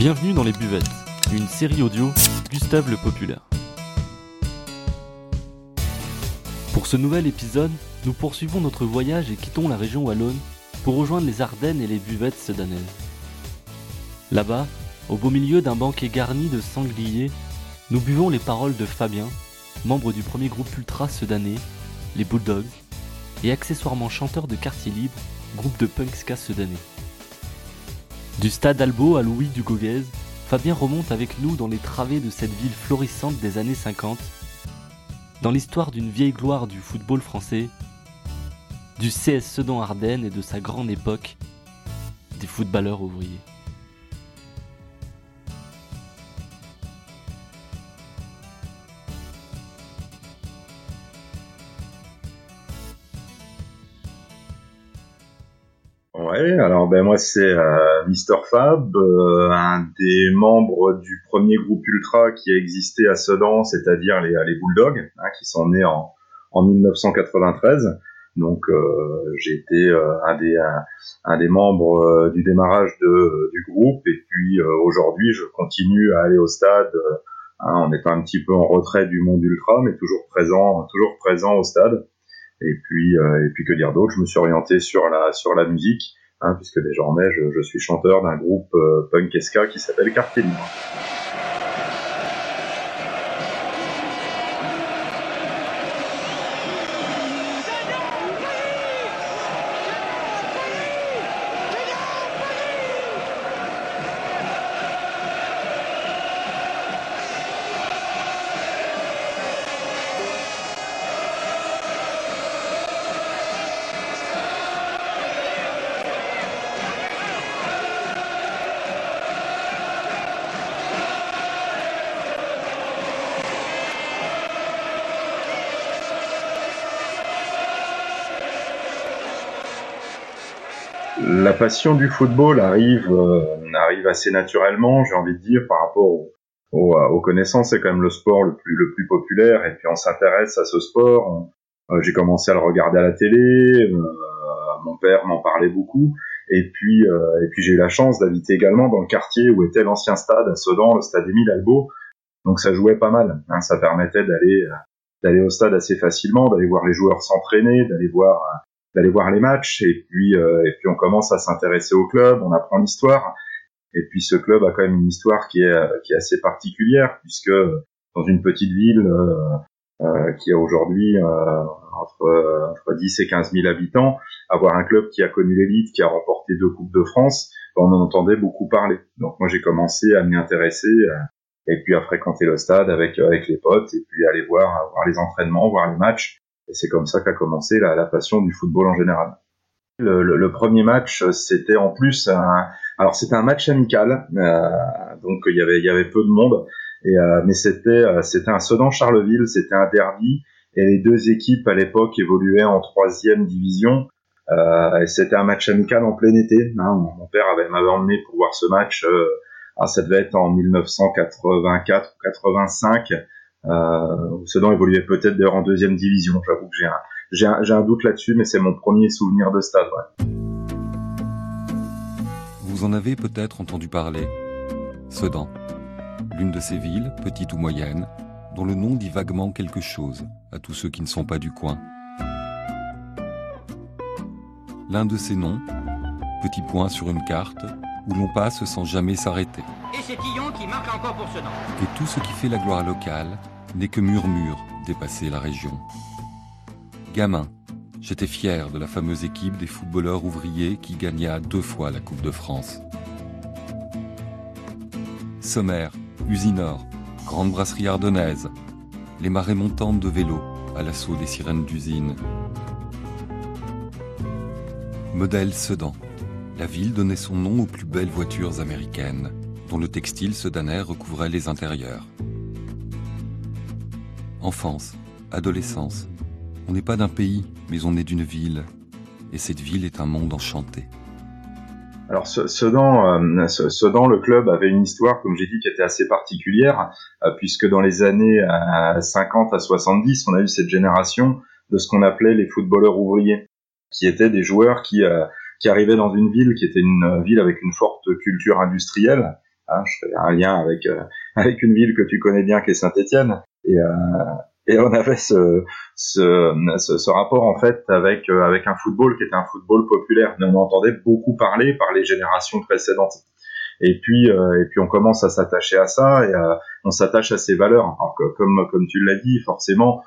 Bienvenue dans Les Buvettes, une série audio Gustave le Populaire. Pour ce nouvel épisode, nous poursuivons notre voyage et quittons la région wallonne pour rejoindre les Ardennes et les buvettes sedanaises. Là-bas, au beau milieu d'un banquet garni de sangliers, nous buvons les paroles de Fabien, membre du premier groupe ultra sedanais, les Bulldogs, et accessoirement chanteur de Quartier Libre, groupe de punk ska sedanais. Du stade Albo à Louis du Gauguez, Fabien remonte avec nous dans les travées de cette ville florissante des années 50, dans l'histoire d'une vieille gloire du football français, du CS Sedan Ardennes et de sa grande époque, des footballeurs ouvriers. Alors ben moi c'est euh, Mister Fab, euh, un des membres du premier groupe ultra qui a existé à Sedan, c'est-à-dire les, les Bulldogs, hein, qui sont nés en, en 1993. Donc euh, j'ai été euh, un des un, des membres euh, du démarrage du groupe et puis euh, aujourd'hui je continue à aller au stade hein, en étant un petit peu en retrait du monde ultra mais toujours présent toujours présent au stade. Et puis, euh, et puis que dire d'autre? Je me suis orienté sur la sur la musique, hein, puisque désormais je, je suis chanteur d'un groupe euh, punk ska qui s'appelle Quartier Libre. Passion du football arrive euh, arrive assez naturellement, j'ai envie de dire, par rapport au, au- aux connaissances. C'est quand même le sport le plus le plus populaire, et puis on s'intéresse à ce sport. Euh, j'ai commencé à le regarder à la télé. euh, mon père m'en parlait beaucoup. Et puis, euh, et puis j'ai eu la chance d'habiter également dans le quartier où était l'ancien stade à Sedan, le stade Émile Albo. Donc ça jouait pas mal. hein. ça permettait d'aller euh, d'aller au stade assez facilement, d'aller voir les joueurs s'entraîner, d'aller voir euh, d'aller voir les matchs. Et puis euh, et puis on commence à s'intéresser au club, on apprend l'histoire. Et puis ce club a quand même une histoire qui est euh, qui est assez particulière puisque dans une petite ville euh, euh, qui a aujourd'hui euh, entre, euh, entre 10 et 15 000 habitants, avoir un club qui a connu l'élite, qui a remporté deux Coupes de France, ben, on en entendait beaucoup parler. Donc moi j'ai commencé à m'y intéresser euh, et puis à fréquenter le stade avec, avec les potes et puis aller voir, voir les entraînements, voir les matchs. Et c'est comme ça qu'a commencé la, passion du football en général. Le, premier match, c'était en plus un, alors c'était un match amical, euh, donc il y avait peu de monde, euh, mais c'était euh, c'était un Sedan Charleville, c'était un derby, et les deux équipes à l'époque évoluaient en troisième division. Et c'était un match amical en plein été. hein. Mon père avait m'avait emmené pour voir ce match. Ah, ça devait être en 1984 ou 85. Euh, Sedan évoluait peut-être d'ailleurs en deuxième division. J'avoue que j'ai un, doute là-dessus, mais c'est mon premier souvenir de stade. Vous en avez peut-être entendu parler. Sedan, l'une de ces villes, petite ou moyenne, dont le nom dit vaguement quelque chose à tous ceux qui ne sont pas du coin. L'un de ces noms, petit point sur une carte, où l'on passe sans jamais s'arrêter. Et c'est Tillon qui marque encore pour Sedan. Et tout ce qui fait la gloire locale n'est que murmure dépasser la région. Gamin, j'étais fier de la fameuse équipe des footballeurs ouvriers qui gagna deux fois la Coupe de France. Sommaire, Usinor, Grande Brasserie Ardennaise, les marées montantes de vélo à l'assaut des sirènes d'usine. Modèle Sedan, la ville donnait son nom aux plus belles voitures américaines, dont le textile sedanais recouvrait les intérieurs. Enfance, adolescence, on n'est pas d'un pays, mais on est d'une ville, et cette ville est un monde enchanté. Alors Sedan, euh, Sedan, le club avait une histoire, comme j'ai dit, qui était assez particulière, euh, puisque dans les années euh, 50 à 70, on a eu cette génération de ce qu'on appelait les footballeurs ouvriers, qui étaient des joueurs qui, euh, qui arrivaient dans une ville qui était une ville avec une forte culture industrielle, Hein, je fais un lien avec avec une ville que tu connais bien qui est Saint-Étienne et et on avait ce, ce, ce, rapport en fait avec avec un football qui était un football populaire. Mais on entendait beaucoup parler par les générations précédentes. Et puis et puis on commence à s'attacher à ça et on s'attache à ces valeurs. Alors que, comme comme tu l'as dit forcément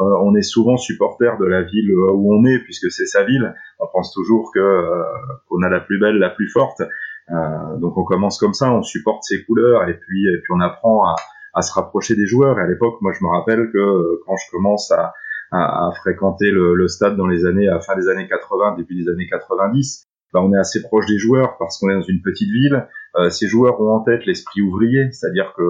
euh, on est souvent supporter de la ville où on est, puisque c'est sa ville. On pense toujours que euh, qu'on a la plus belle, la plus forte. Euh, donc on commence comme ça, on supporte ses couleurs et puis et puis on apprend à, à se rapprocher des joueurs. Et à l'époque, moi je me rappelle que quand je commence à, à, fréquenter le, le, stade dans les années à fin des années 80, début des années 90, bah, on est assez proche des joueurs parce qu'on est dans une petite ville. Euh, ces joueurs ont en tête l'esprit ouvrier, c'est-à-dire que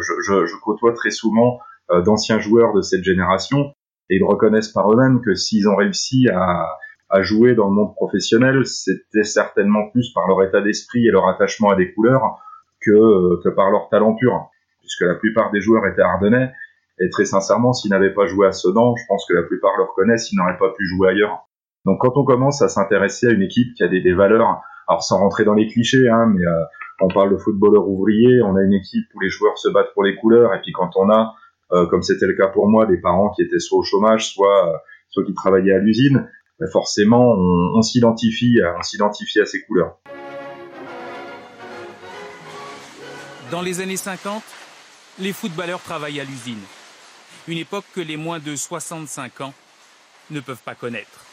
je, je, je, côtoie très souvent euh, d'anciens joueurs de cette génération et ils reconnaissent par eux-mêmes que s'ils ont réussi à, à jouer dans le monde professionnel, c'était certainement plus par leur état d'esprit et leur attachement à des couleurs que, que par leur talent pur, puisque la plupart des joueurs étaient ardennais. Et très sincèrement, s'ils n'avaient pas joué à Sedan, je pense que la plupart le reconnaissent, ils n'auraient pas pu jouer ailleurs. Donc quand on commence à s'intéresser à une équipe qui a des, valeurs, alors sans rentrer dans les clichés, hein, mais euh, on parle de footballeur ouvrier, on a une équipe où les joueurs se battent pour les couleurs, et puis quand on a euh, comme c'était le cas pour moi, des parents qui étaient soit au chômage, soit, euh, soit qui travaillaient à l'usine, ben forcément, on, on s'identifie, on s'identifie à ces couleurs. Dans les années 50, les footballeurs travaillent à l'usine. Une époque que les moins de 65 ans ne peuvent pas connaître.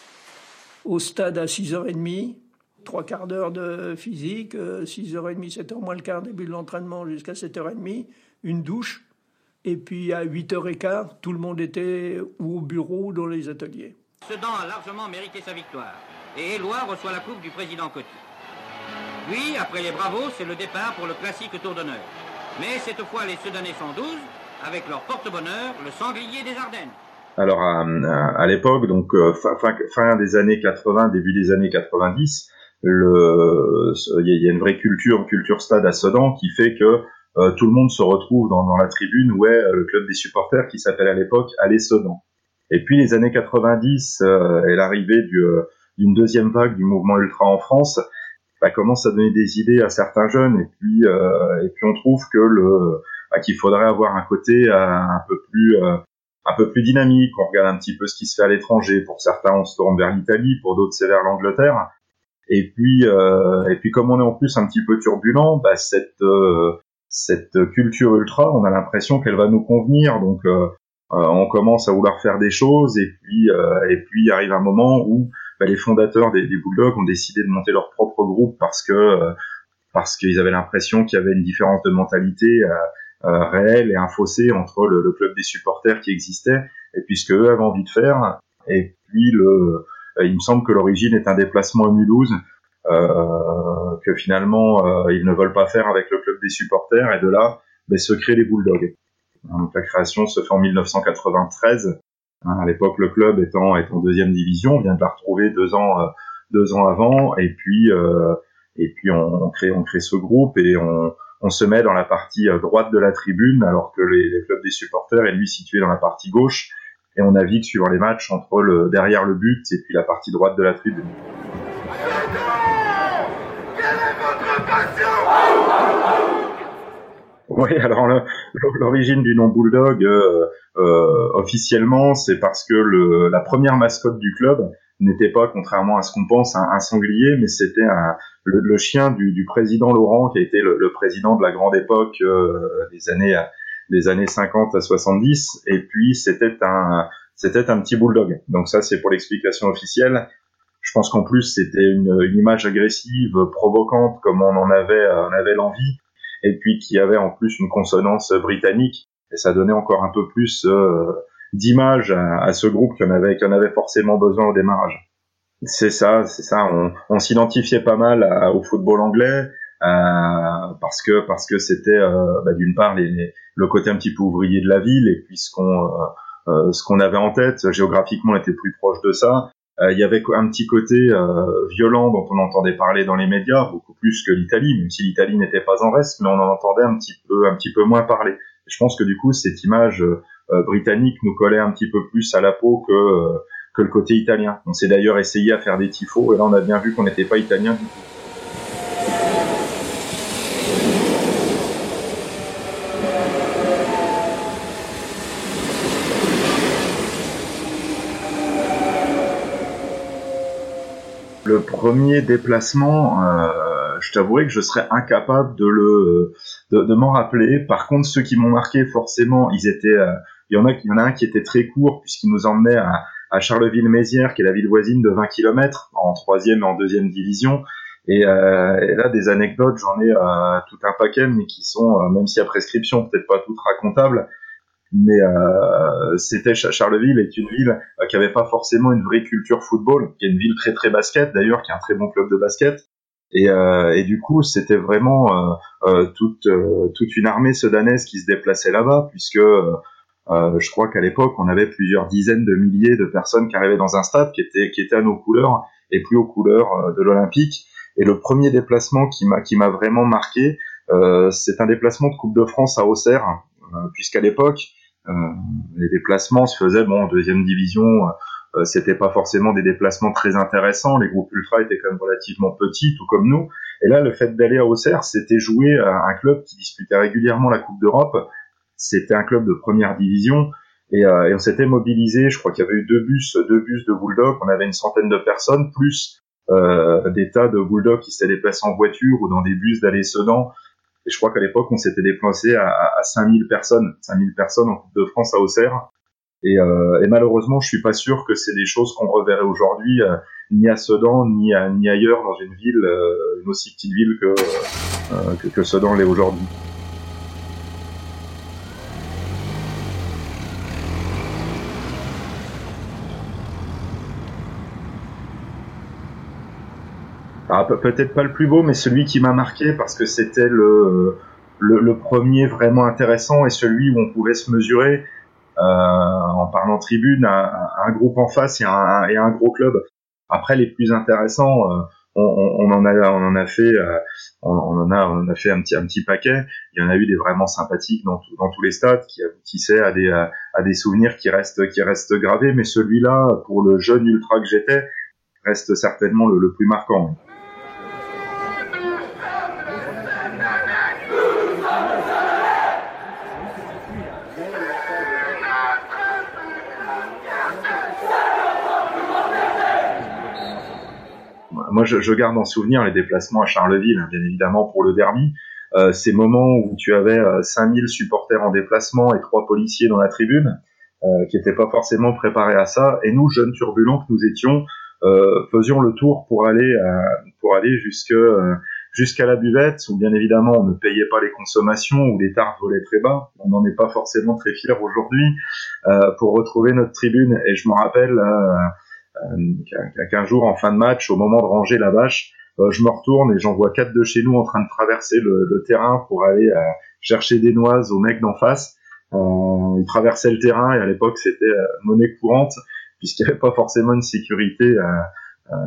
Au stade à 6h30, trois quarts d'heure de physique, 6h30, euh, 7h moins le quart, début de l'entraînement jusqu'à 7h30, une douche, et puis à 8h15, tout le monde était ou au bureau ou dans les ateliers. Sedan a largement mérité sa victoire. Et Éloi reçoit la coupe du président Coty. Puis, après les bravos, c'est le départ pour le classique tour d'honneur. Mais cette fois, les Sedanais 112, avec leur porte-bonheur, le sanglier des Ardennes. Alors à, l'époque, donc euh, fin, fin, des années 80, début des années 90, il y, y, a une vraie culture, culture stade à Sedan qui fait que euh, tout le monde se retrouve dans, la tribune où est euh, le club des supporters qui s'appelle à l'époque Allez Sedan. Et puis les années 90 euh, et l'arrivée d'une deuxième vague du mouvement ultra en France bah, commence à donner des idées à certains jeunes et puis et puis on trouve que le bah, qu'il faudrait avoir un côté un peu plus un peu plus dynamique. On regarde un petit peu ce qui se fait à l'étranger. Pour certains, on se tourne vers l'Italie, pour d'autres, c'est vers l'Angleterre. Et puis, et puis comme on est en plus un petit peu turbulent, bah, cette cette culture ultra, on a l'impression qu'elle va nous convenir. Donc, euh, euh, on commence à vouloir faire des choses, et puis, euh, et puis arrive un moment où bah, les fondateurs des, des, Bulldogs ont décidé de monter leur propre groupe parce que parce qu'ils avaient l'impression qu'il y avait une différence de mentalité réelle et un fossé entre le, le, club des supporters qui existait et puis ce qu'eux avaient envie de faire. Et puis le, il me semble que l'origine est un déplacement à Mulhouse euh, que finalement euh, ils ne veulent pas faire avec le club des supporters et de là ben, se créent les Bulldogs. Donc la création se fait en 1993. Hein, à l'époque, le club étant est en deuxième division, on vient de la retrouver deux ans euh, deux ans avant, et puis et puis on, crée on crée ce groupe et on se met dans la partie droite de la tribune alors que les, les clubs des supporters est lui situé dans la partie gauche et on navigue suivant les matchs entre derrière le but et puis la partie droite de la tribune. Oui, alors l'origine du nom Bulldog, euh, euh, officiellement, c'est parce que le, la première mascotte du club n'était pas, contrairement à ce qu'on pense, un, sanglier, mais c'était le, le, chien du, du, président Laurent, qui a été le, le président de la grande époque euh, des années des années 50 à 70, et puis c'était un c'était un petit bulldog. Donc ça, c'est pour l'explication officielle. Je pense qu'en plus c'était une, une, image agressive, provocante, comme on en avait, avait l'envie, et puis qui avait en plus une consonance britannique, et ça donnait encore un peu plus euh, d'image à, ce groupe qui en avait, qui en avait forcément besoin au démarrage. C'est ça, c'est ça. On, on s'identifiait pas mal au football anglais. Euh, parce que parce que c'était euh, bah, d'une part les, le côté un petit peu ouvrier de la ville et puis ce qu'on euh, euh, ce qu'on avait en tête géographiquement était plus proche de ça il y avait un petit côté euh, violent dont on entendait parler dans les médias, beaucoup plus que l'Italie, même si l'Italie n'était pas en reste, mais on en entendait un petit peu, un petit peu moins parler. je pense que du coup, cette image euh, britannique nous collait un petit peu plus à la peau que que le côté italien. On s'est d'ailleurs essayé à faire des tifos, et là on a bien vu qu'on n'était pas italien du tout. le premier déplacement, euh, je t'avouerai que je serais incapable de le de, m'en rappeler. Par contre, ceux qui m'ont marqué, forcément, ils étaient. Euh, il y en a, il y en a un qui était très court puisqu'il nous emmenait à, à Charleville-Mézières, qui est la ville voisine de 20 km, en troisième et en deuxième division. Et, euh, là, des anecdotes, j'en ai tout un paquet, mais qui sont, euh, même y a prescription, peut-être pas toutes racontables, mais euh, c'était Charleville est une ville euh, qui avait pas forcément une vraie culture football, qui est une ville très très basket d'ailleurs, qui a un très bon club de basket. Et, euh, et du coup, c'était vraiment toute toute une armée sudanaise qui se déplaçait là-bas, puisque je crois qu'à l'époque, on avait plusieurs dizaines de milliers de personnes qui arrivaient dans un stade qui était qui était à nos couleurs et plus aux couleurs de l'Olympique. Et le premier déplacement qui m'a qui m'a vraiment marqué, c'est un déplacement de Coupe de France à Auxerre, puisqu'à l'époque, euh, les déplacements se faisaient bon en deuxième division. Euh, c'était pas forcément des déplacements très intéressants. Les groupes ultra étaient quand même relativement petits, tout comme nous. Et là, le fait d'aller à Auxerre, c'était jouer à un club qui disputait régulièrement la Coupe d'Europe. C'était un club de première division. Et, euh, et on s'était mobilisé. Je crois qu'il y avait eu deux bus, deux bus de Bulldog. On avait une centaine de personnes, plus euh, des tas de Bulldogs qui s'étaient déplacés en voiture ou dans des bus d'aller Sedan et je crois qu'à l'époque, on s'était déplacé à, à 5000 personnes, 5000 personnes en Coupe de France à Auxerre. Et, euh, et, malheureusement, je suis pas sûr que c'est des choses qu'on reverrait aujourd'hui, euh, ni à Sedan, ni, ailleurs dans une ville, euh, une aussi petite ville que Sedan l'est aujourd'hui. Peut-être pas le plus beau, mais celui qui m'a marqué parce que c'était le, le, premier vraiment intéressant et celui où on pouvait se mesurer euh, en parlant tribune à, un groupe en face et un, et un gros club. Après, les plus intéressants, euh, on, on, en a, on en a fait, euh, on, en a, on en a fait un petit, un petit paquet. Il y en a eu des vraiment sympathiques dans, dans tous les stades qui aboutissaient à des, à, des souvenirs qui restent, qui restent gravés. Mais celui-là, pour le jeune ultra que j'étais, reste certainement le, le plus marquant. Moi, je, je, garde en souvenir les déplacements à Charleville, bien évidemment pour le derby. Euh, ces moments où tu avais 5000 euh, supporters en déplacement et trois policiers dans la tribune, euh, qui n'étaient pas forcément préparés à ça. Et nous, jeunes turbulents que nous étions, euh, faisions le tour pour aller euh, pour aller jusque jusqu'à la buvette, où bien évidemment on ne payait pas les consommations, où les tartes volaient très bas. On n'en est pas forcément très fiers aujourd'hui pour retrouver notre tribune. Et je me rappelle euh, qu'un jour en fin de match, au moment de ranger la vache, euh, je me retourne et j'en vois quatre de chez nous en train de traverser le, terrain pour aller euh, chercher des noises aux mecs d'en face. ils traversaient le terrain et à l'époque c'était monnaie courante puisqu'il n'y avait pas forcément une sécurité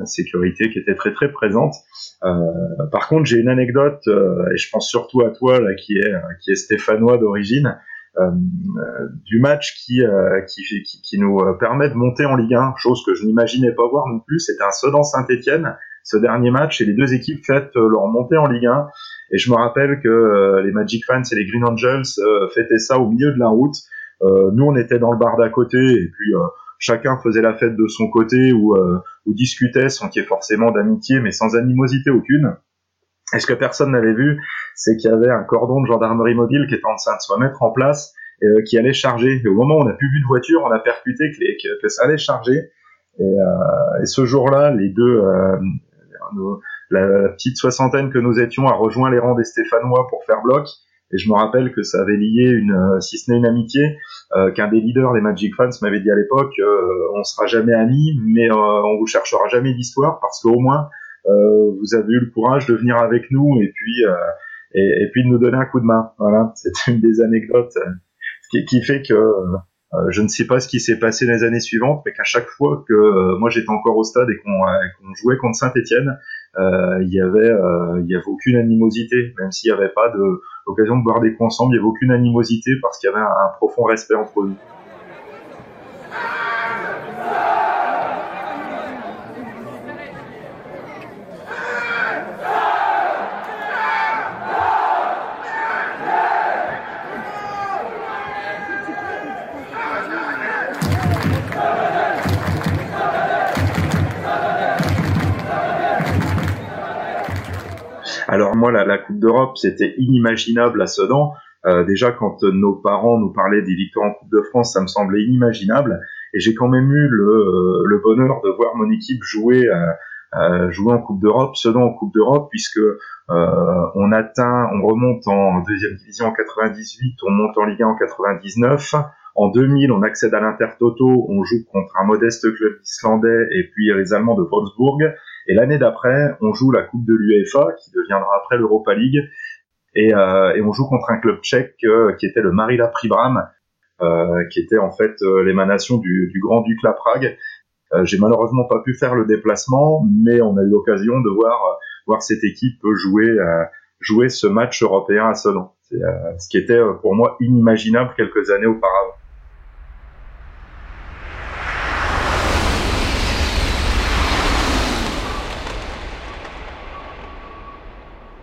sécurité qui était très très présente. par contre, j'ai une anecdote et je pense surtout à toi là qui est qui est stéphanois d'origine. Euh, du match qui, euh, qui, qui, qui, nous euh, permet de monter en Ligue 1, chose que je n'imaginais pas voir non plus. C'était un Sedan Saint-Etienne, ce dernier match, et les deux équipes fêtent leur montée en Ligue 1. Et je me rappelle que les Magic Fans et les Green Angels fêtaient ça au milieu de la route. nous, on était dans le bar d'à côté, et puis chacun faisait la fête de son côté ou, ou discutait sans qu'il y ait forcément d'amitié, mais sans animosité aucune. Et ce que personne n'avait vu, c'est qu'il y avait un cordon de gendarmerie mobile qui était en train de se mettre en place, euh, qui allait charger. Et au moment où on n'a plus vu de voiture, on a percuté que, les, que, ça allait charger. Et, euh, et ce jour-là, les deux, euh, la, petite soixantaine que nous étions a rejoint les rangs des Stéphanois pour faire bloc. Et je me rappelle que ça avait lié une, euh, si ce n'est une amitié, euh, qu'un des leaders des Magic Fans m'avait dit à l'époque, euh, on sera jamais amis, mais on vous cherchera jamais d'histoire parce qu'au moins vous avez eu le courage de venir avec nous et puis et, et, puis de nous donner un coup de main. Voilà, c'est une des anecdotes euh, qui, qui fait que euh, je ne sais pas ce qui s'est passé les années suivantes, mais qu'à chaque fois que euh, moi j'étais encore au stade et qu'on jouait contre Saint-Étienne, il y avait il y avait aucune animosité, même s'il n'y avait pas de l'occasion de boire des coups ensemble, il n'y avait aucune animosité parce qu'il y avait un, un profond respect entre nous. Alors moi, la, Coupe d'Europe, c'était inimaginable à Sedan. Euh, déjà, quand nos parents nous parlaient des victoires en Coupe de France, ça me semblait inimaginable. Et j'ai quand même eu le, euh, bonheur de voir mon équipe jouer, euh, jouer en Coupe d'Europe, Sedan en Coupe d'Europe, puisque on atteint, on remonte en deuxième division en 98, on monte en Ligue 1 en 99. En 2000, on accède à l'Intertoto, on joue contre un modeste club islandais et puis les Allemands de Wolfsburg. Et l'année d'après, on joue la Coupe de l'UEFA, qui deviendra après l'Europa League, et, euh, et, on joue contre un club tchèque euh, qui était le Marila Pribram, euh, qui était en fait euh, l'émanation du, du Grand Duc La Prague. J'ai malheureusement pas pu faire le déplacement, mais on a eu l'occasion de voir voir cette équipe jouer jouer ce match européen à Sedan. ce qui était pour moi inimaginable quelques années auparavant.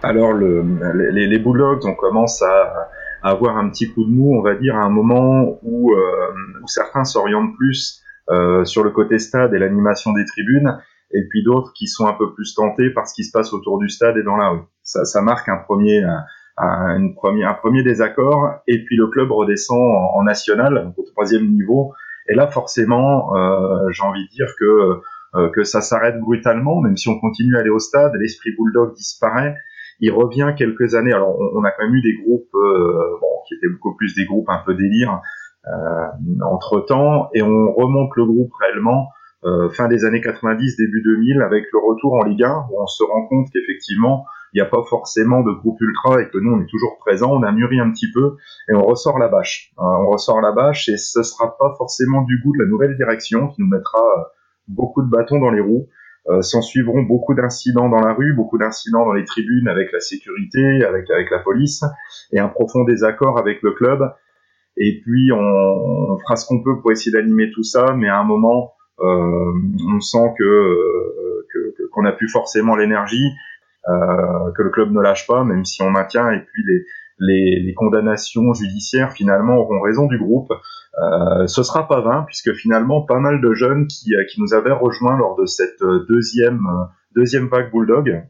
Alors le, les, les, Bulldogs, on commence à, avoir un petit coup de mou, on va dire, à un moment où, euh, où certains s'orientent plus euh, sur le côté stade et l'animation des tribunes, et puis d'autres qui sont un peu plus tentés par ce qui se passe autour du stade et dans la rue. Ça, ça marque un premier, un, un premier désaccord, et puis le club redescend en, national, au troisième niveau, et là forcément, euh, j'ai envie de dire que euh, que ça s'arrête brutalement, même si on continue à aller au stade, l'esprit bulldog disparaît, il revient quelques années. Alors, on, a quand même eu des groupes, euh, qui étaient beaucoup plus des groupes un peu délire euh, entre temps, et on remonte le groupe réellement euh, fin des années 90, début 2000, avec le retour en Ligue 1, où on se rend compte qu'effectivement, il n'y a pas forcément de groupe ultra et que nous, on est toujours présent, on a mûri un petit peu, et on ressort la bâche. On ressort la bâche, et ce sera pas forcément du goût de la nouvelle direction, qui nous mettra beaucoup de bâtons dans les roues. Euh, s'en suivront beaucoup d'incidents dans la rue, beaucoup d'incidents dans les tribunes avec la sécurité, avec, avec la police, et un profond désaccord avec le club. Et puis on, on fera ce qu'on peut pour essayer d'animer tout ça, mais à un moment, euh, on sent que euh, qu'on n'a plus forcément l'énergie, euh, que le club ne lâche pas, même si on maintient. Et puis les, les, les condamnations judiciaires finalement auront raison du groupe. Euh, ce sera pas vain puisque finalement pas mal de jeunes qui, euh, qui nous avaient rejoints lors de cette euh, deuxième deuxième vague Bulldog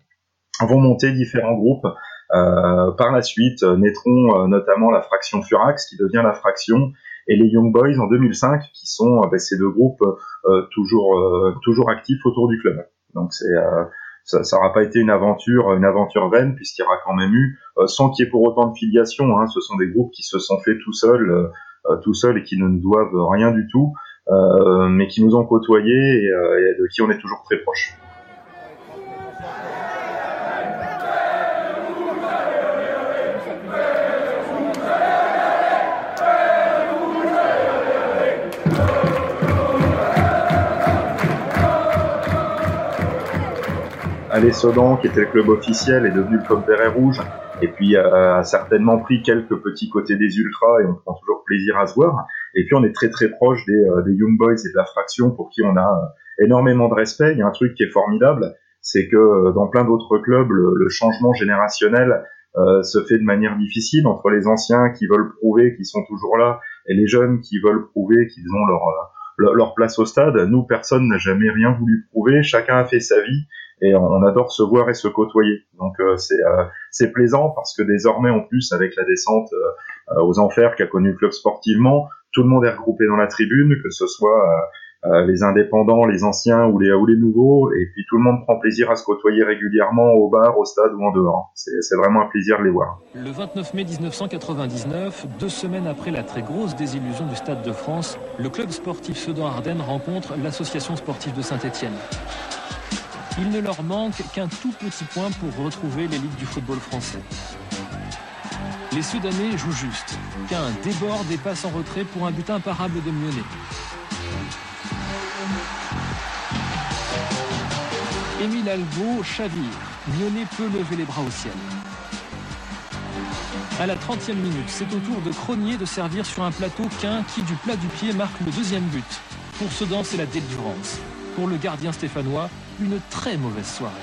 vont monter différents groupes. Euh, par la suite naîtront notamment la fraction Furax qui devient la fraction et les Young Boys en 2005 qui sont ben, ces deux groupes toujours toujours actifs autour du club. Donc c'est ça n'aura pas été une aventure une aventure vaine puisqu'il y aura quand même eu sans qu'il y ait pour autant de filiation. Hein, ce sont des groupes qui se sont faits tout seuls euh, tout seuls et qui ne nous doivent rien du tout, euh, mais qui nous ont côtoyés et, euh, et de qui on est toujours très proches. Allez Sedan, qui était le club officiel, est devenu le club vert et rouge et puis euh, a certainement pris quelques petits côtés des ultras et on prend toujours plaisir à se voir. Et puis on est très très proche des, euh, des Young Boys et de la fraction pour qui on a euh, énormément de respect. Il y a un truc qui est formidable, c'est que dans plein d'autres clubs, le, le, changement générationnel euh, se fait de manière difficile entre les anciens qui veulent prouver qu'ils sont toujours là et les jeunes qui veulent prouver qu'ils ont leur, leur, place au stade. Nous, personne n'a jamais rien voulu prouver, chacun a fait sa vie et on, adore se voir et se côtoyer. Donc euh, c'est euh, c'est plaisant parce que désormais en plus avec la descente euh, aux enfers qu'a connu le club sportivement, tout le monde est regroupé dans la tribune, que ce soit les indépendants, les anciens ou les, ou les nouveaux, et puis tout le monde prend plaisir à se côtoyer régulièrement au bar, au stade ou en dehors. C'est vraiment un plaisir de les voir. Le 29 mai 1999, deux semaines après la très grosse désillusion du Stade de France, le club sportif Sedan-Ardennes rencontre l'association sportive de Saint-Étienne. Il ne leur manque qu'un tout petit point pour retrouver l'élite du football français. Les Soudanais jouent juste. Qu'un déborde et passe en retrait pour un but imparable de Mionnet. Émile Albo chavire. Mionnet peut lever les bras au ciel. À la 30e minute, c'est au tour de Cronier de servir sur un plateau qu'un qui, du plat du pied, marque le deuxième but. Pour Sedan, c'est la délivrance. Pour le gardien stéphanois, une très mauvaise soirée.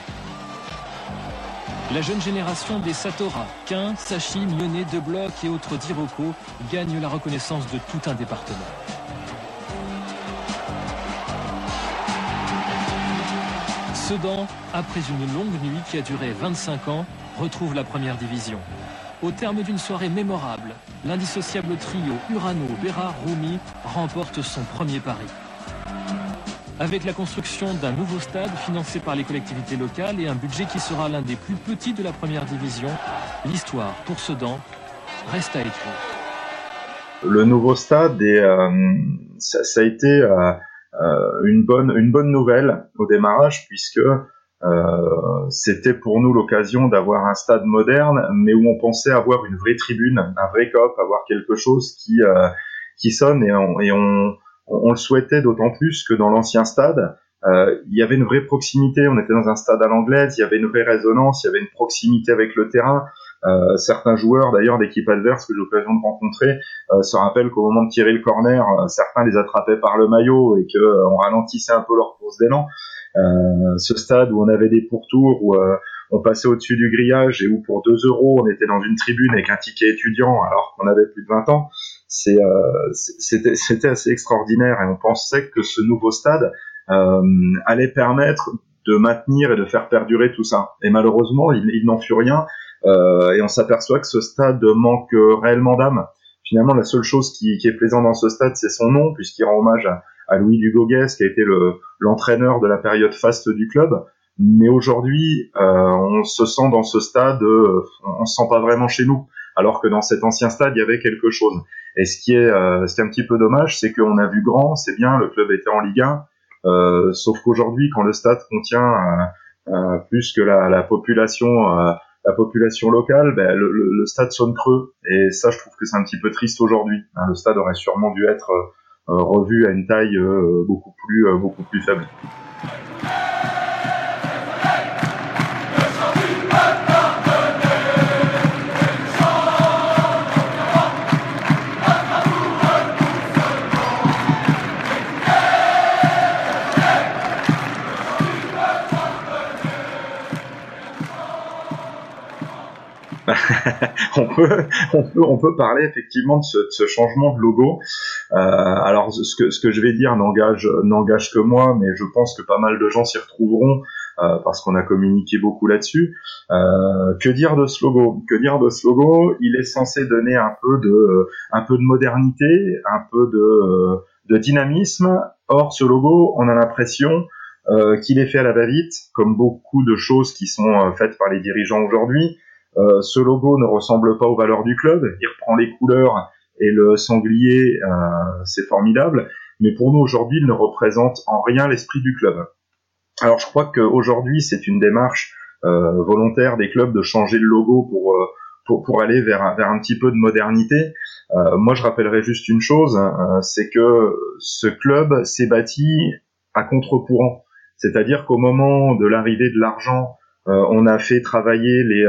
La jeune génération des Satora, Quin, Sachi, Lyonnais, De Bloc et autres Diroko gagne la reconnaissance de tout un département. Sedan, après une longue nuit qui a duré 25 ans, retrouve la première division. Au terme d'une soirée mémorable, l'indissociable trio Urano, Bérard, Roumi remporte son premier pari. Avec la construction d'un nouveau stade financé par les collectivités locales et un budget qui sera l'un des plus petits de la première division, l'histoire pour Sedan reste à écrire. Le nouveau stade, euh, ça, a été euh, une, bonne, une bonne nouvelle au démarrage puisque euh, c'était pour nous l'occasion d'avoir un stade moderne, mais où on pensait avoir une vraie tribune, un vrai cop, avoir quelque chose qui euh, qui sonne et on, et on, on le souhaitait d'autant plus que dans l'ancien stade, euh, il y avait une vraie proximité. On était dans un stade à l'anglaise, il y avait une vraie résonance, il y avait une proximité avec le terrain. Euh, certains joueurs d'ailleurs d'équipe adverse que j'ai l'occasion de rencontrer euh, se rappellent qu'au moment de tirer le corner, euh, certains les attrapaient par le maillot et que euh, on ralentissait un peu leur course d'élan. Euh, ce stade où on avait des pourtours, où on passait au-dessus du grillage et où pour 2 euros on était dans une tribune avec un ticket étudiant alors qu'on avait plus de 20 ans, c'était assez extraordinaire et on pensait que ce nouveau stade allait permettre de maintenir et de faire perdurer tout ça. Et malheureusement, il, n'en fut rien et on s'aperçoit que ce stade manque réellement d'âme. Finalement, la seule chose qui, qui est plaisante dans ce stade, c'est son nom, puisqu'il rend hommage à, à Louis Dugogues, qui a été l'entraîneur de la période faste du club. Mais aujourd'hui, euh, on se sent dans ce stade, euh, on se sent pas vraiment chez nous, alors que dans cet ancien stade, il y avait quelque chose. Et ce qui est, euh, ce qui est un petit peu dommage, c'est qu'on a vu grand, c'est bien, le club était en Ligue 1, euh, sauf qu'aujourd'hui, quand le stade contient euh, plus que la, la population, la population locale, ben, le, stade sonne creux. Et ça, je trouve que c'est un petit peu triste aujourd'hui. Hein, le stade aurait sûrement dû être revu à une taille beaucoup plus, beaucoup plus faible. on, peut, on, peut, on peut parler effectivement de ce, de ce changement de logo. Euh, alors, ce que, ce que je vais dire n'engage, n'engage que moi, mais je pense que pas mal de gens s'y retrouveront euh, parce qu'on a communiqué beaucoup là-dessus. Euh, que dire de ce logo? Que dire de ce logo? Il est censé donner un peu de, un peu de modernité, un peu de, de dynamisme. Or, ce logo, on a l'impression euh, qu'il est fait à la va-vite, comme beaucoup de choses qui sont euh, faites par les dirigeants aujourd'hui. Euh, ce logo ne ressemble pas aux valeurs du club. Il reprend les couleurs et le sanglier, euh, c'est formidable. Mais pour nous aujourd'hui, il ne représente en rien l'esprit du club. Alors je crois qu'aujourd'hui, c'est une démarche euh, volontaire des clubs de changer le logo pour pour, pour aller vers, vers un petit peu de modernité. Euh, moi, je rappellerai juste une chose, euh, c'est que ce club s'est bâti à contre-courant. C'est-à-dire qu'au moment de l'arrivée de l'argent, euh, on a fait travailler les,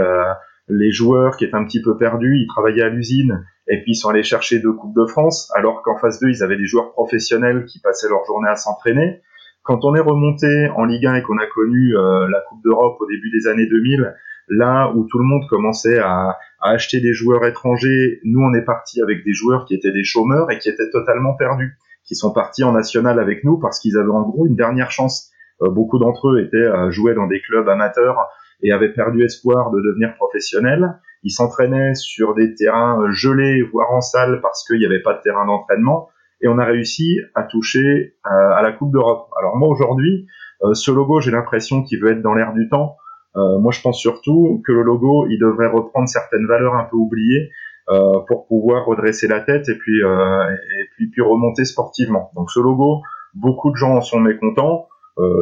les joueurs qui étaient un petit peu perdus, ils travaillaient à l'usine et puis ils sont allés chercher deux coupes de France, alors qu'en face d'eux, ils avaient des joueurs professionnels qui passaient leur journée à s'entraîner. Quand on est remonté en Ligue 1 et qu'on a connu euh, la Coupe d'Europe au début des années 2000, là où tout le monde commençait à, à, acheter des joueurs étrangers, nous on est parti avec des joueurs qui étaient des chômeurs et qui étaient totalement perdus, qui sont partis en national avec nous parce qu'ils avaient en gros une dernière chance. Euh, beaucoup d'entre eux étaient euh, jouaient dans des clubs amateurs et avaient perdu espoir de devenir professionnels. Ils s'entraînaient sur des terrains gelés, voire en salle, parce qu'il n'y avait pas de terrain d'entraînement. Et on a réussi à toucher euh, à la Coupe d'Europe. Alors moi aujourd'hui, euh, ce logo, j'ai l'impression qu'il veut être dans l'air du temps. Euh, moi, je pense surtout que le logo, il devrait reprendre certaines valeurs un peu oubliées euh, pour pouvoir redresser la tête et puis, euh, et puis puis remonter sportivement. Donc ce logo, beaucoup de gens en sont mécontents.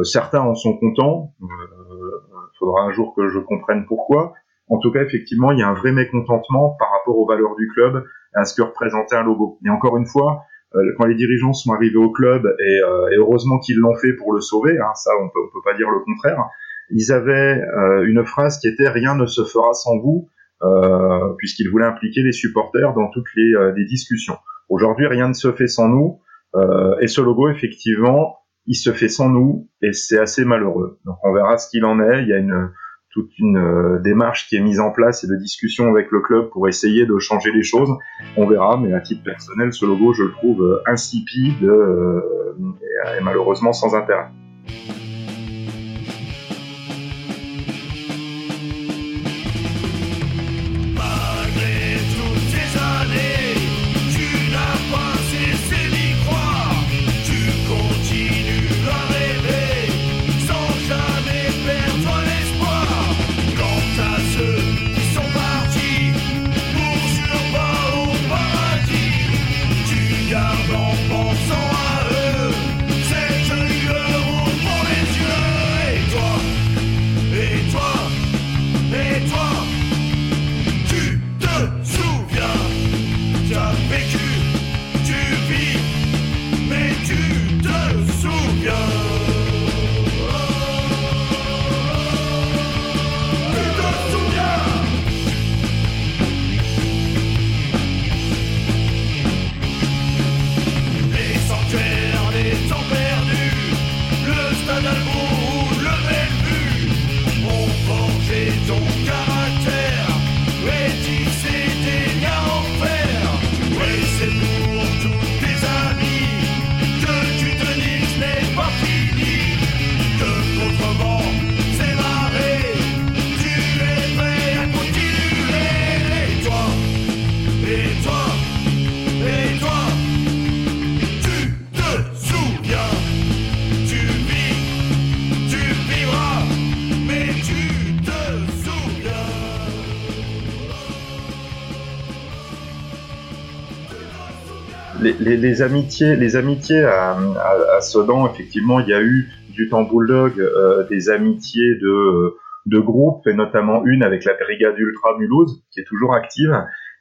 certains en sont contents faudra un jour que je comprenne pourquoi. En tout cas, effectivement, il y a un vrai mécontentement par rapport aux valeurs du club et à ce que représentait un logo. Et encore une fois, euh, quand les dirigeants sont arrivés au club, et, euh, et heureusement qu'ils l'ont fait pour le sauver, hein, ça on peut, peut pas dire le contraire, ils avaient euh, une phrase qui était « rien ne se fera sans vous puisqu'ils voulaient impliquer les supporters dans toutes les discussions. Aujourd'hui, rien ne se fait sans nous, et ce logo, effectivement, il se fait sans nous et c'est assez malheureux. Donc on verra ce qu'il en est. Il y a une toute une euh, démarche qui est mise en place et de discussion avec le club pour essayer de changer les choses. On verra, mais à titre personnel, ce logo, je le trouve euh, insipide euh, et, et malheureusement sans intérêt. Les, amitiés, les amitiés à, à, Sedan, effectivement, il y a eu du temps bulldog euh, des amitiés de de groupe et notamment une avec la brigade ultra Mulhouse qui est toujours active.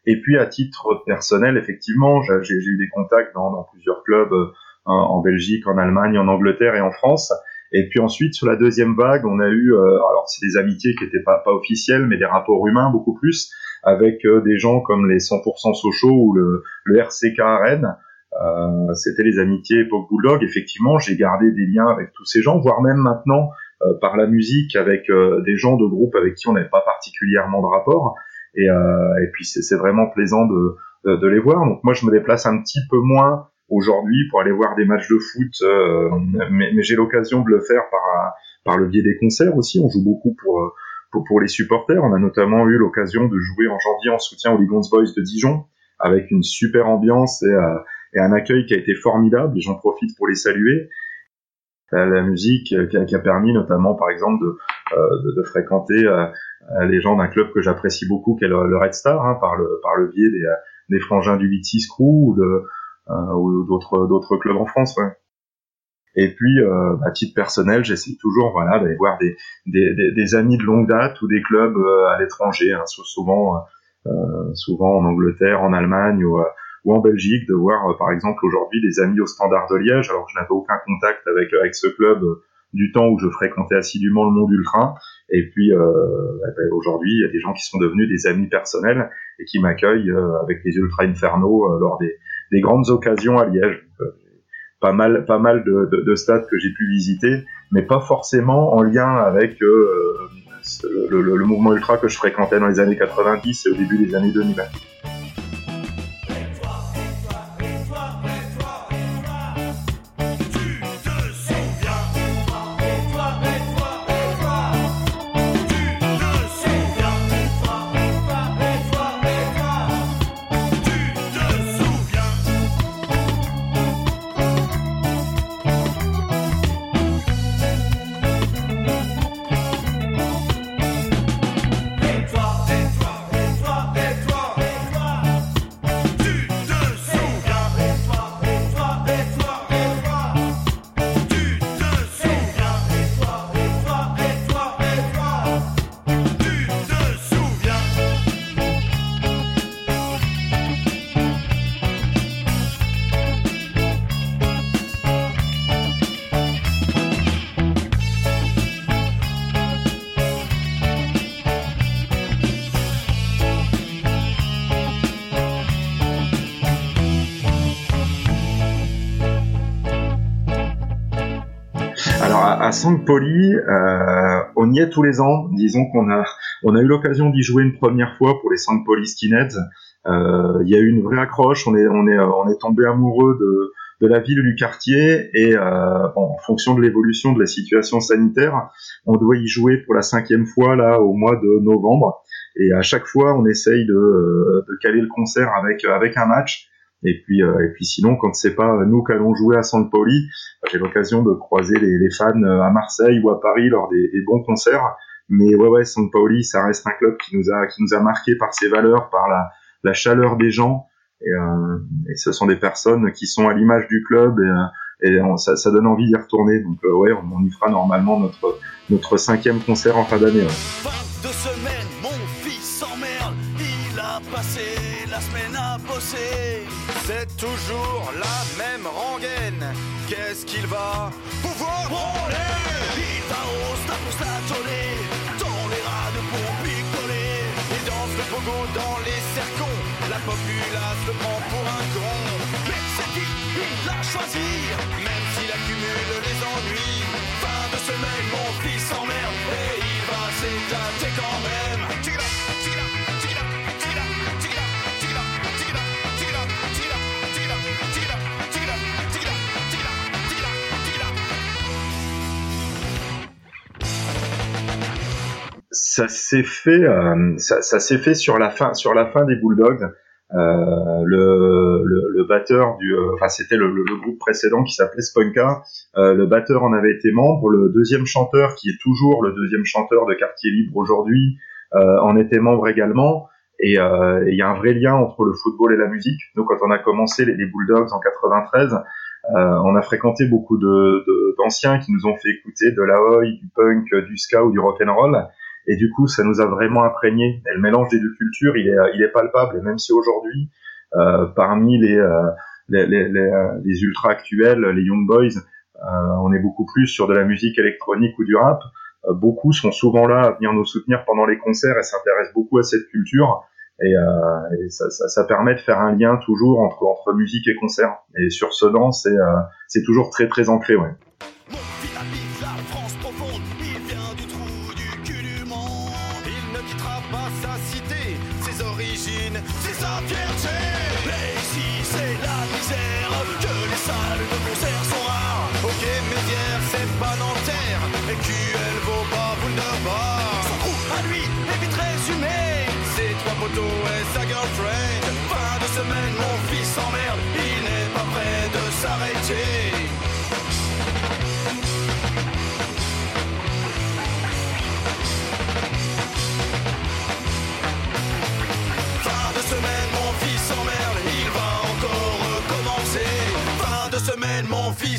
Et puis à titre personnel, effectivement, j'ai eu des contacts dans, dans plusieurs clubs euh, en Belgique, en Allemagne, en Angleterre et en France. Et puis ensuite, sur la deuxième vague, on a eu, euh, alors c'est des amitiés qui n'étaient pas, pas officielles, mais des rapports humains beaucoup plus, avec euh, des gens comme les 100% Sochaux ou le, le RCK à. Euh, C'était les amitiés époque Bulldog. Effectivement, j'ai gardé des liens avec tous ces gens, voire même maintenant euh, par la musique avec des gens de groupe avec qui on n'avait pas particulièrement de rapport. Et, et puis c'est vraiment plaisant de, de, de, les voir. Donc moi, je me déplace un petit peu moins aujourd'hui pour aller voir des matchs de foot, euh, mais, mais j'ai l'occasion de le faire par, par le biais des concerts aussi. On joue beaucoup pour, pour, pour les supporters. On a notamment eu l'occasion de jouer en janvier en soutien aux Ligons Boys de Dijon avec une super ambiance et, euh, et un accueil qui a été formidable. Et j'en profite pour les saluer. Euh, la musique qui a, qui a, permis notamment, par exemple, de, de, de fréquenter les gens d'un club que j'apprécie beaucoup, qui est le, Red Star, hein, par, le, par le biais des, des frangins du 8-6 Crew ou euh, d'autres clubs en France. Ouais. Et puis, euh, à titre personnel, j'essaie toujours voilà, d'aller voir des, des, des, des, amis de longue date ou des clubs euh, à l'étranger, hein, souvent, euh, souvent en Angleterre, en Allemagne ou, ou en Belgique, de voir par exemple aujourd'hui des amis au Standard de Liège, alors que je n'avais aucun contact avec, avec ce club du temps où je fréquentais assidûment le monde ultra. Et puis euh, eh ben, aujourd'hui, il y a des gens qui sont devenus des amis personnels et qui m'accueillent avec les ultra inferno lors des, des grandes occasions à Liège. Euh, pas mal, pas mal de, de, de stades que j'ai pu visiter, mais pas forcément en lien avec euh, le, le, le, mouvement ultra que je fréquentais dans les années 90 et au début des années 2000. À Saint-Poli, euh, on y est tous les ans. Disons qu'on a, on a eu l'occasion d'y jouer une première fois pour les Saint-Poli Skinheads. Euh, il y a eu une vraie accroche. On est, on est, on est tombé amoureux de, de la ville du quartier et euh, en fonction de l'évolution de la situation sanitaire, on doit y jouer pour la cinquième fois là au mois de novembre. Et à chaque fois, on essaye de, de caler le concert avec avec un match. Et puis, euh, et puis sinon, quand c'est pas nous qui allons jouer à San Pauli, j'ai l'occasion de croiser les, fans euh, à Marseille ou à Paris lors des, bons concerts. Mais ouais, ouais, San Pauli, ça reste un club qui nous a, qui nous a marqué par ses valeurs, par la, chaleur des gens. Et, euh, et, ce sont des personnes qui sont à l'image du club et, ça, donne envie d'y retourner. Donc euh, ouais, on, y fera normalement notre notre cinquième concert en fin d'année. Ouais. La semaine à bosser. C'est toujours la même rengaine. Qu'est-ce qu'il va pouvoir branler Il va au stade pour s'attonner dans les rats de pour picoler. Il danse le pogo dans les cercons. La populace le prend pour un con. Mais c'est qui Il l'a choisi, même s'il accumule les ennuis. Fin de semaine, mon fils ça s'est fait, euh, ça, ça s'est fait sur la fin, sur la fin des Bulldogs. Euh, le, le, le, batteur du, euh, enfin c'était le, le, groupe précédent qui s'appelait Spunka. Euh, le batteur en avait été membre. Le deuxième chanteur, qui est toujours le deuxième chanteur de Quartier Libre aujourd'hui, euh, en était membre également. Et il y a un vrai lien entre le football et la musique. Nous, quand on a commencé les, Bulldogs en 93, on a fréquenté beaucoup de d'anciens qui nous ont fait écouter de la oi, du punk, du ska ou du rock and roll. Et du coup, ça nous a vraiment imprégné. Et le mélange des deux cultures, il est, il est palpable. Et même si aujourd'hui, euh, parmi les, euh, les, les, les, les, ultra actuels, les young boys, euh, on est beaucoup plus sur de la musique électronique ou du rap. Euh, beaucoup sont souvent là à venir nous soutenir pendant les concerts et s'intéressent beaucoup à cette culture. Et, et ça, ça, ça, permet de faire un lien toujours entre, entre musique et concert. Et sur ce dent, c'est c'est toujours très très ancré. Ouais.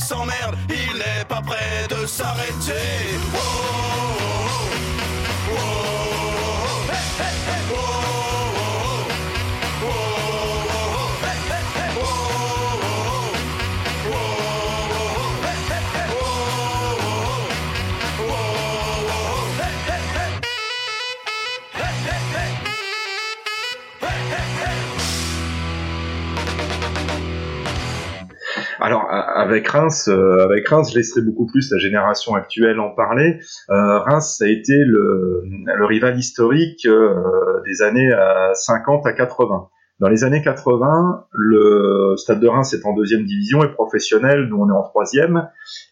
S'emmerde, il n'est pas prêt de s'arrêter. Avec Reims, euh, avec Reims, je laisserai beaucoup plus la génération actuelle en parler. Euh, Reims, ça a été le, le rival historique euh, des années 50 à 80. Dans les années 80, le Stade de Reims est en deuxième division et professionnel, nous on est en troisième.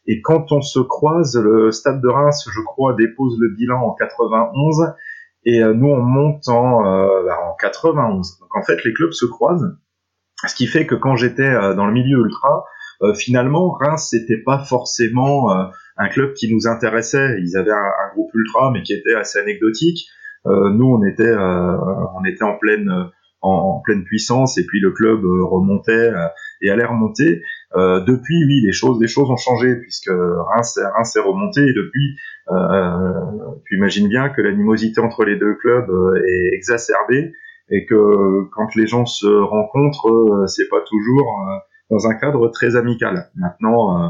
Et quand on se croise, le Stade de Reims, je crois, dépose le bilan en 91 et nous on monte en, bah, en 91. Donc en fait, les clubs se croisent. Ce qui fait que quand j'étais dans le milieu ultra, euh, finalement, Reims c'était pas forcément euh, un club qui nous intéressait. Ils avaient un, groupe ultra, mais qui était assez anecdotique. Euh, nous, on était, on était en pleine en, pleine puissance et puis le club remontait et allait remonter. Euh, depuis, oui, les choses, les choses ont changé puisque Reims, Reims est remonté et depuis, euh, tu imagines bien que l'animosité entre les deux clubs est exacerbée et que quand les gens se rencontrent, c'est pas toujours dans un cadre très amical. Maintenant, euh,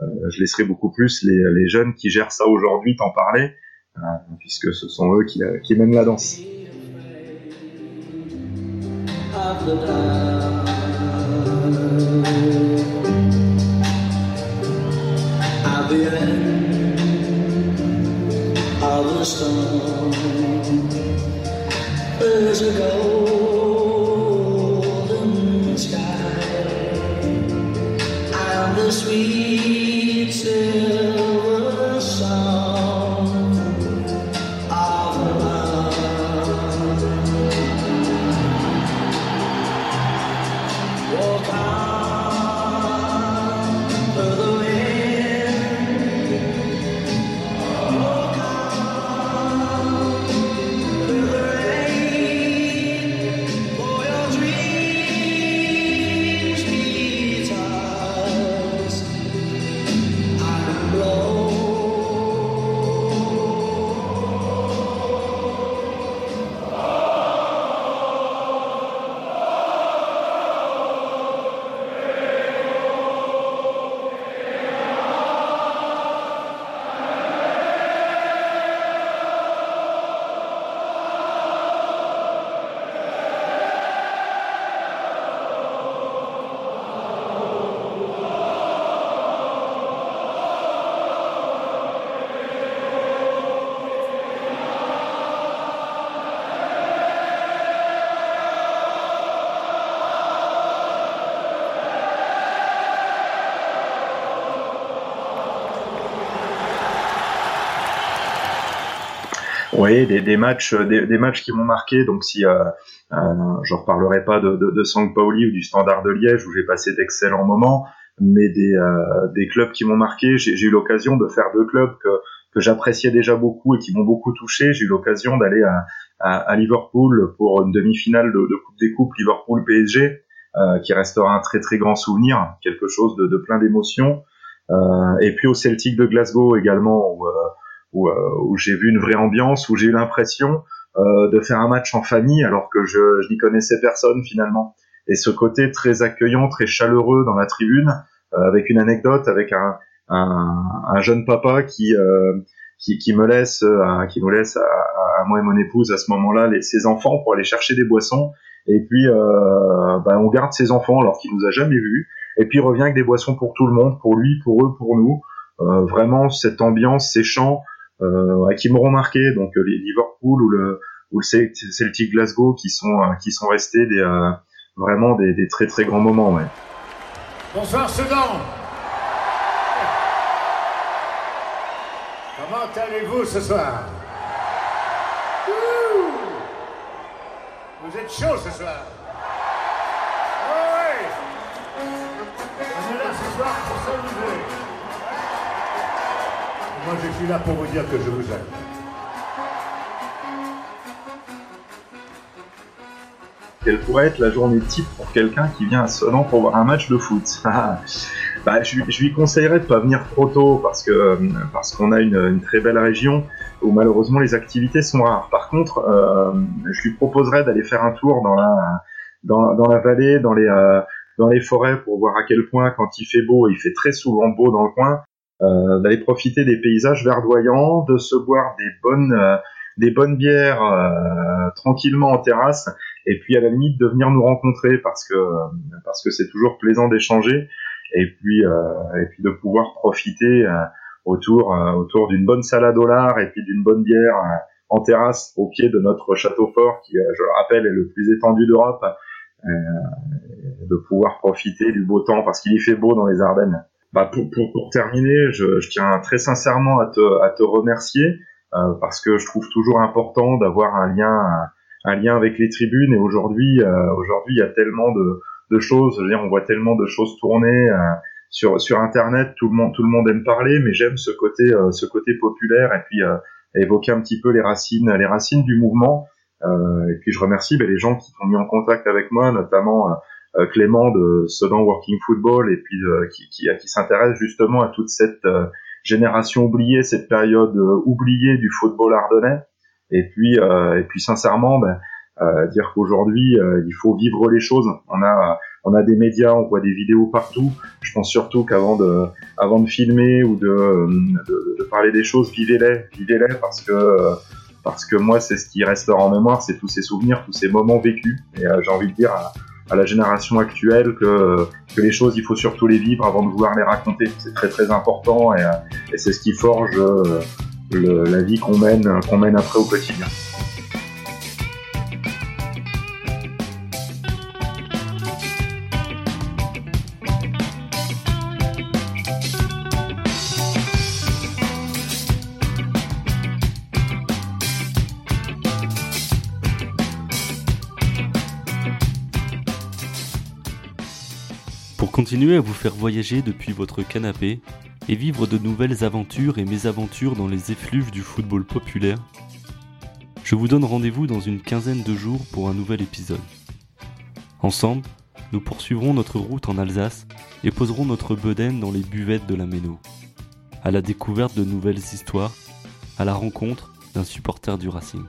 euh, je laisserai beaucoup plus les, jeunes qui gèrent ça aujourd'hui t'en parler, euh, puisque ce sont eux qui mènent la danse. Oui, des, des matchs, des, des, matchs qui m'ont marqué. Donc si euh, euh, je reparlerai pas de, de, de Sang Pauli ou du Standard de Liège où j'ai passé d'excellents moments, mais des, euh, des clubs qui m'ont marqué. J'ai eu l'occasion de faire deux clubs que que j'appréciais déjà beaucoup et qui m'ont beaucoup touché. J'ai eu l'occasion d'aller à, à, Liverpool pour une demi-finale de, de, Coupe des Coupes Liverpool-PSG, euh, qui restera un très très grand souvenir, quelque chose de, de plein d'émotions. Euh, et puis au Celtic de Glasgow également, où, euh, où, euh, où j'ai vu une vraie ambiance, où j'ai eu l'impression de faire un match en famille alors que je, je n'y connaissais personne finalement. Et ce côté très accueillant, très chaleureux dans la tribune, avec une anecdote, avec un, un, un jeune papa qui, euh, qui, qui me laisse, euh, qui nous laisse à, à, moi et mon épouse à ce moment-là les, ses enfants pour aller chercher des boissons. Et puis, euh, bah, on garde ses enfants alors qu'il nous a jamais vus. Et puis, il revient avec des boissons pour tout le monde, pour lui, pour eux, pour nous. Euh, vraiment, cette ambiance, ces chants euh, qui m'auront marqué. Donc, les Liverpool ou le, ou le Celtic Glasgow qui sont, qui sont restés des, vraiment des, très très grands moments. Bonsoir, Sedan. Comment allez-vous ce soir? Vous êtes chaud ce soir? Oui On est là ce soir pour. Moi je suis là pour vous dire que je vous aime. Quelle pourrait être la journée type pour quelqu'un qui vient à Sedan pour voir un match de foot? Bah, je, lui conseillerais de pas venir trop tôt parce que parce qu'on a une, très belle région où malheureusement les activités sont rares. Par contre, euh, je lui proposerais d'aller faire un tour dans la dans, la vallée, dans les euh, dans les forêts pour voir à quel point quand il fait beau, il fait très souvent beau dans le coin, euh, d'aller profiter des paysages verdoyants, de se boire des bonnes euh, des bonnes bières euh, tranquillement en terrasse et puis à la limite de venir nous rencontrer parce que parce que c'est toujours plaisant d'échanger et puis euh, et puis de pouvoir profiter euh, autour euh, autour d'une bonne salade au lard et puis d'une bonne bière en terrasse au pied de notre château fort qui je le rappelle est le plus étendu d'Europe de pouvoir profiter du beau temps parce qu'il y fait beau dans les Ardennes. Bah pour, pour, pour terminer, je, je, tiens très sincèrement à te, à te remercier euh, parce que je trouve toujours important d'avoir un lien un lien avec les tribunes et aujourd'hui euh, aujourd'hui il y a tellement de, de choses. Je veux dire, on voit tellement de choses tourner euh, sur sur internet. Tout le monde tout le monde aime parler, mais j'aime ce côté euh, ce côté populaire et puis euh, évoquer un petit peu les racines les racines du mouvement. et puis je remercie ben, les gens qui sont mis en contact avec moi, notamment Clément de Sedan Working Football et puis qui qui, qui s'intéresse justement à toute cette génération oubliée, cette période oubliée du football ardennais. Et puis, et puis sincèrement, ben, euh, dire qu'aujourd'hui euh, il faut vivre les choses. On a on a des médias, on voit des vidéos partout. Je pense surtout qu'avant de avant de filmer ou de, de, de parler des choses, vivez-les, vivez-les parce que parce que moi c'est ce qui restera en mémoire, c'est tous ces souvenirs, tous ces moments vécus. Et euh, j'ai envie de dire à, la génération actuelle que, les choses, il faut surtout les vivre avant de vouloir les raconter. C'est très très important et, c'est ce qui forge le, la vie qu'on mène qu'on mène après au quotidien. Continuer à vous faire voyager depuis votre canapé et vivre de nouvelles aventures et mésaventures dans les effluves du football populaire, je vous donne rendez-vous dans une quinzaine de jours pour un nouvel épisode. Ensemble, nous poursuivrons notre route en Alsace et poserons notre bedaine dans les buvettes de la Méno, à la découverte de nouvelles histoires, à la rencontre d'un supporter du Racing.